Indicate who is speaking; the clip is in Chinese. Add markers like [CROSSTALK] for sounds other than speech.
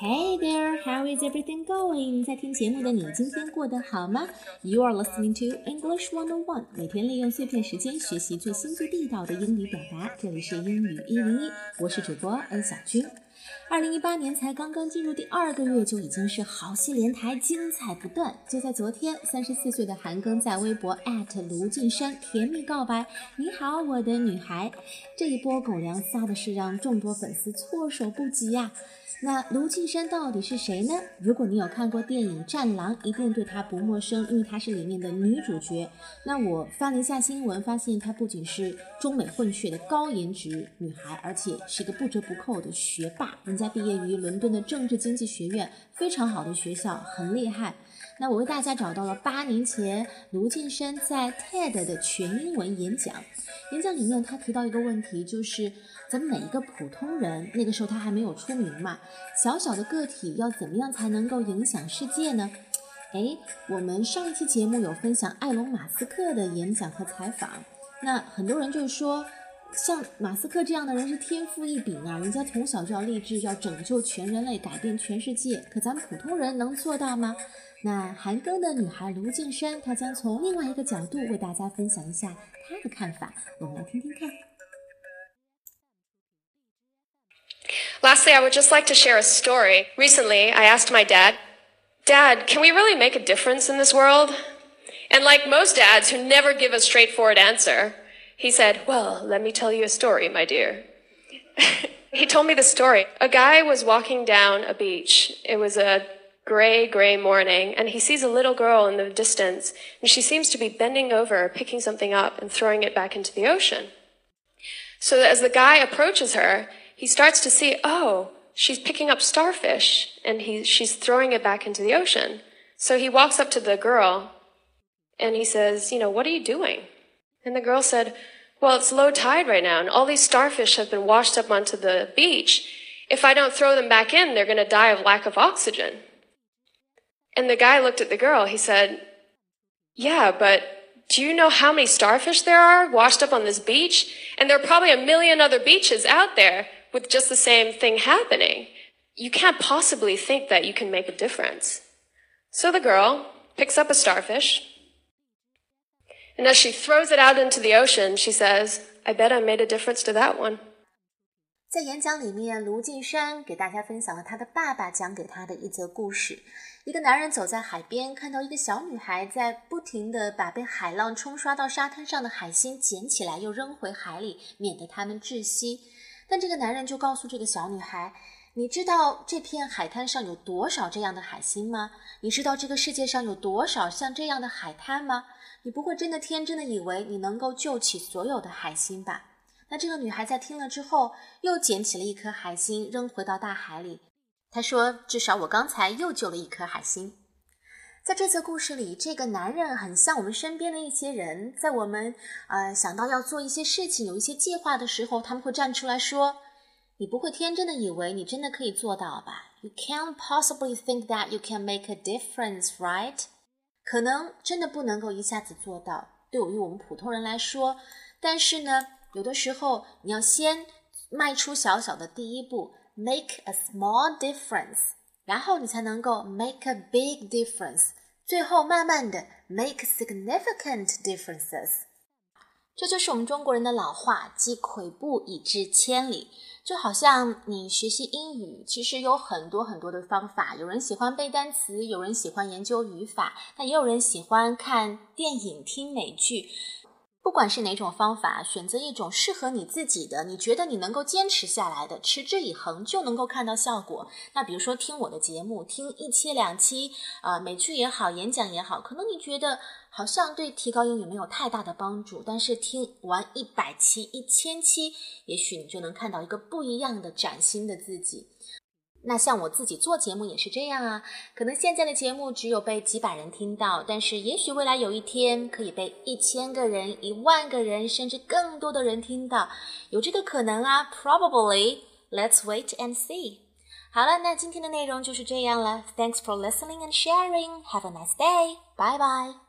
Speaker 1: Hey there, how is everything going? 在听节目的你今天过得好吗？You are listening to English One on One，每天利用碎片时间学习最新最地道的英语表达。这里是英语一零一，我是主播恩小军。二零一八年才刚刚进入第二个月，就已经是好戏连台，精彩不断。就在昨天，三十四岁的韩庚在微博卢靖姗甜蜜告白：“你好，我的女孩。”这一波狗粮撒的是让众多粉丝措手不及呀。那卢靖姗到底是谁呢？如果你有看过电影《战狼》，一定对她不陌生，因为她是里面的女主角。那我翻了一下新闻，发现她不仅是中美混血的高颜值女孩，而且是个不折不扣的学霸。人家毕业于伦敦的政治经济学院，非常好的学校，很厉害。那我为大家找到了八年前卢靖姗在 TED 的全英文演讲。演讲里面，他提到一个问题，就是咱们每一个普通人，那个时候他还没有出名嘛，小小的个体要怎么样才能够影响世界呢？哎，我们上一期节目有分享埃隆·马斯克的演讲和采访，那很多人就说，像马斯克这样的人是天赋异禀啊，人家从小就要立志要拯救全人类，改变全世界，可咱们普通人能做到吗？那韩庚的女孩卢靖姗，她将从另外一个角度为大家分享一下她的看法，我们来听听看。
Speaker 2: Lastly, I would just like to share a story. Recently, I asked my dad, Dad, can we really make a difference in this world? And like most dads who never give a straightforward answer, he said, Well, let me tell you a story, my dear. [LAUGHS] he told me the story. A guy was walking down a beach. It was a gray, gray morning, and he sees a little girl in the distance, and she seems to be bending over, picking something up, and throwing it back into the ocean. So as the guy approaches her, he starts to see, oh, she's picking up starfish, and he, she's throwing it back into the ocean. So he walks up to the girl, and he says, you know, what are you doing? And the girl said, well, it's low tide right now, and all these starfish have been washed up onto the beach. If I don't throw them back in, they're going to die of lack of oxygen. And the guy looked at the girl. He said, Yeah, but do you know how many starfish there are washed up on this beach? And there are probably a million other beaches out there with just the same thing happening. You can't possibly think that you can make a difference. So the girl picks up a starfish. And as she throws it out into the ocean, she says, I bet I made a difference to that one.
Speaker 1: 在演讲里面，卢靖姗给大家分享了他的爸爸讲给他的一则故事。一个男人走在海边，看到一个小女孩在不停地把被海浪冲刷到沙滩上的海星捡起来，又扔回海里，免得它们窒息。但这个男人就告诉这个小女孩：“你知道这片海滩上有多少这样的海星吗？你知道这个世界上有多少像这样的海滩吗？你不会真的天真的以为你能够救起所有的海星吧？”那这个女孩在听了之后，又捡起了一颗海星，扔回到大海里。她说：“至少我刚才又救了一颗海星。”在这则故事里，这个男人很像我们身边的一些人，在我们呃想到要做一些事情、有一些计划的时候，他们会站出来说：“你不会天真的以为你真的可以做到吧？You can't possibly think that you can make a difference, right？” 可能真的不能够一下子做到，对于我们普通人来说，但是呢。有的时候，你要先迈出小小的第一步，make a small difference，然后你才能够 make a big difference，最后慢慢的 make significant differences。这就是我们中国人的老话，积跬步以至千里。就好像你学习英语，其实有很多很多的方法。有人喜欢背单词，有人喜欢研究语法，那也有人喜欢看电影、听美剧。不管是哪种方法，选择一种适合你自己的，你觉得你能够坚持下来的，持之以恒就能够看到效果。那比如说听我的节目，听一期两期啊，美剧也好，演讲也好，可能你觉得好像对提高英语没有太大的帮助，但是听完一百期、一千期，也许你就能看到一个不一样的崭新的自己。那像我自己做节目也是这样啊，可能现在的节目只有被几百人听到，但是也许未来有一天可以被一千个人、一万个人，甚至更多的人听到，有这个可能啊，probably。Let's wait and see。好了，那今天的内容就是这样了。Thanks for listening and sharing. Have a nice day. Bye bye.